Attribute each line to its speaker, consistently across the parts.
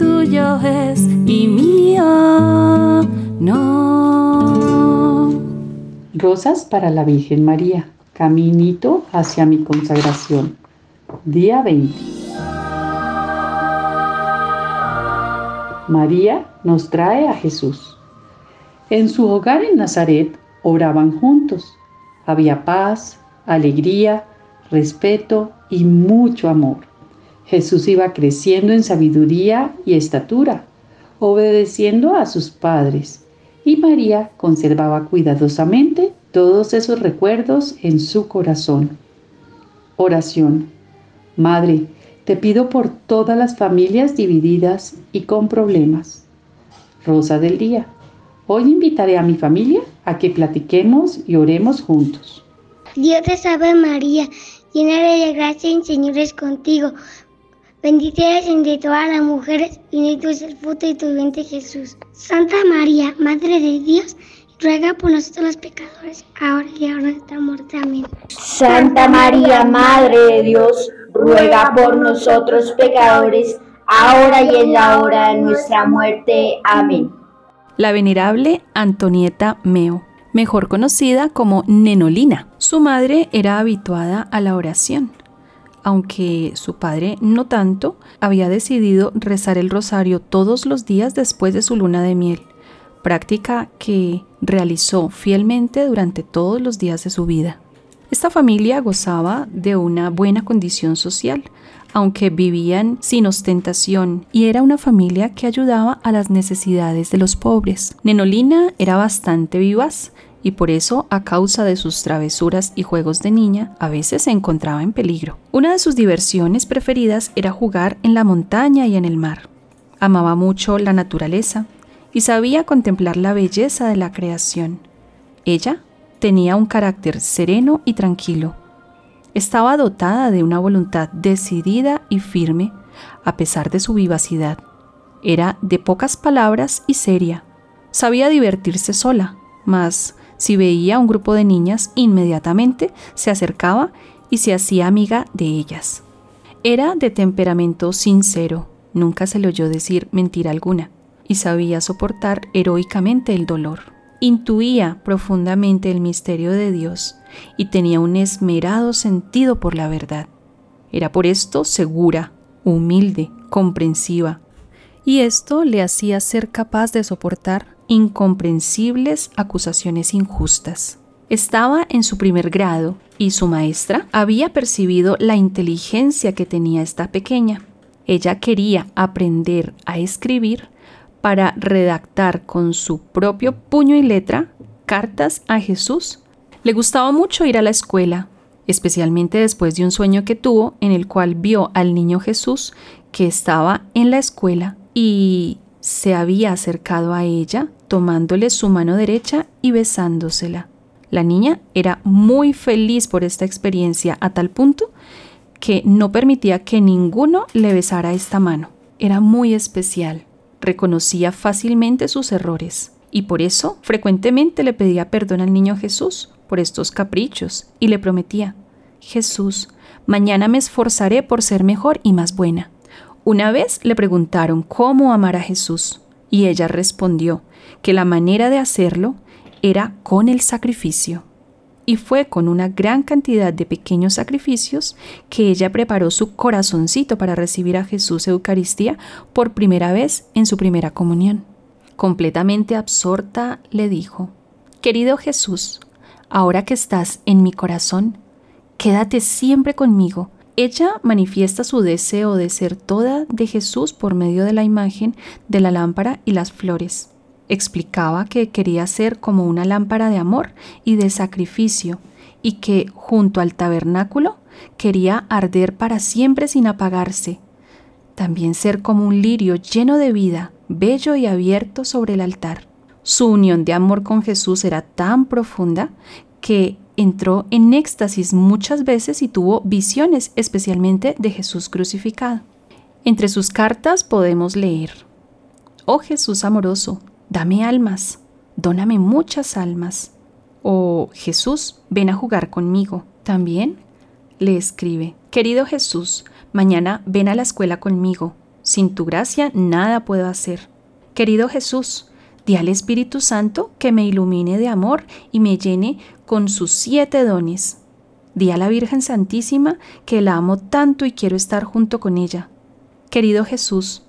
Speaker 1: tuyo es y mío no.
Speaker 2: Rosas para la Virgen María, caminito hacia mi consagración. Día 20. María nos trae a Jesús. En su hogar en Nazaret oraban juntos. Había paz, alegría, respeto y mucho amor. Jesús iba creciendo en sabiduría y estatura, obedeciendo a sus padres, y María conservaba cuidadosamente todos esos recuerdos en su corazón. Oración. Madre, te pido por todas las familias divididas y con problemas. Rosa del Día. Hoy invitaré a mi familia a que platiquemos y oremos juntos.
Speaker 3: Dios te salve María, llena de gracia el Señor es contigo. Bendita eres entre todas las mujeres y bendito es el fruto de tu vientre Jesús. Santa María, Madre de Dios, ruega por nosotros los pecadores, ahora y ahora de nuestra muerte. Amén.
Speaker 4: Santa María, Madre de Dios, ruega por nosotros pecadores, ahora y en la hora de nuestra muerte. Amén.
Speaker 1: La venerable Antonieta Meo, mejor conocida como Nenolina. Su madre era habituada a la oración. Aunque su padre no tanto, había decidido rezar el rosario todos los días después de su luna de miel, práctica que realizó fielmente durante todos los días de su vida. Esta familia gozaba de una buena condición social, aunque vivían sin ostentación y era una familia que ayudaba a las necesidades de los pobres. Nenolina era bastante vivaz y por eso, a causa de sus travesuras y juegos de niña, a veces se encontraba en peligro. Una de sus diversiones preferidas era jugar en la montaña y en el mar. Amaba mucho la naturaleza y sabía contemplar la belleza de la creación. Ella tenía un carácter sereno y tranquilo. Estaba dotada de una voluntad decidida y firme, a pesar de su vivacidad. Era de pocas palabras y seria. Sabía divertirse sola, mas si veía a un grupo de niñas, inmediatamente se acercaba y se hacía amiga de ellas. Era de temperamento sincero, nunca se le oyó decir mentira alguna, y sabía soportar heroicamente el dolor. Intuía profundamente el misterio de Dios y tenía un esmerado sentido por la verdad. Era por esto segura, humilde, comprensiva, y esto le hacía ser capaz de soportar incomprensibles acusaciones injustas. Estaba en su primer grado y su maestra había percibido la inteligencia que tenía esta pequeña. Ella quería aprender a escribir para redactar con su propio puño y letra cartas a Jesús. Le gustaba mucho ir a la escuela, especialmente después de un sueño que tuvo en el cual vio al niño Jesús que estaba en la escuela y se había acercado a ella tomándole su mano derecha y besándosela. La niña era muy feliz por esta experiencia a tal punto que no permitía que ninguno le besara esta mano. Era muy especial, reconocía fácilmente sus errores y por eso frecuentemente le pedía perdón al niño Jesús por estos caprichos y le prometía, Jesús, mañana me esforzaré por ser mejor y más buena. Una vez le preguntaron cómo amar a Jesús y ella respondió que la manera de hacerlo era con el sacrificio. Y fue con una gran cantidad de pequeños sacrificios que ella preparó su corazoncito para recibir a Jesús Eucaristía por primera vez en su primera comunión. Completamente absorta le dijo, Querido Jesús, ahora que estás en mi corazón, quédate siempre conmigo ella manifiesta su deseo de ser toda de Jesús por medio de la imagen de la lámpara y las flores. Explicaba que quería ser como una lámpara de amor y de sacrificio y que junto al tabernáculo quería arder para siempre sin apagarse. También ser como un lirio lleno de vida, bello y abierto sobre el altar. Su unión de amor con Jesús era tan profunda que entró en éxtasis muchas veces y tuvo visiones, especialmente de Jesús crucificado. Entre sus cartas podemos leer, Oh Jesús amoroso, dame almas, dóname muchas almas. O oh, Jesús, ven a jugar conmigo. También le escribe, Querido Jesús, mañana ven a la escuela conmigo. Sin tu gracia nada puedo hacer. Querido Jesús, di al Espíritu Santo que me ilumine de amor y me llene con sus siete dones. Di a la Virgen Santísima que la amo tanto y quiero estar junto con ella. Querido Jesús,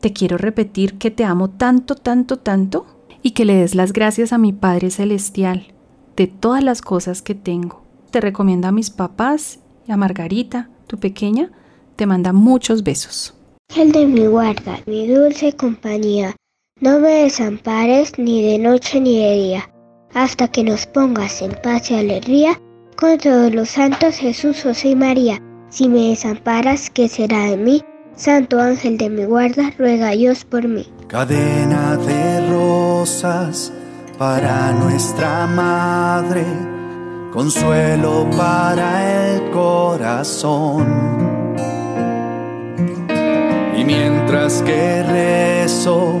Speaker 1: te quiero repetir que te amo tanto, tanto, tanto y que le des las gracias a mi Padre Celestial de todas las cosas que tengo. Te recomiendo a mis papás y a Margarita, tu pequeña, te manda muchos besos.
Speaker 3: El de mi guarda, mi dulce compañía, no me desampares ni de noche ni de día, hasta que nos pongas en paz y alegría con todos los santos Jesús, José y María. Si me desamparas, ¿qué será de mí? Santo ángel de mi guarda, ruega Dios por mí.
Speaker 5: Cadena de rosas para nuestra madre, consuelo para el corazón. Y mientras que rezo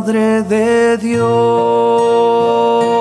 Speaker 5: Madre de Dios.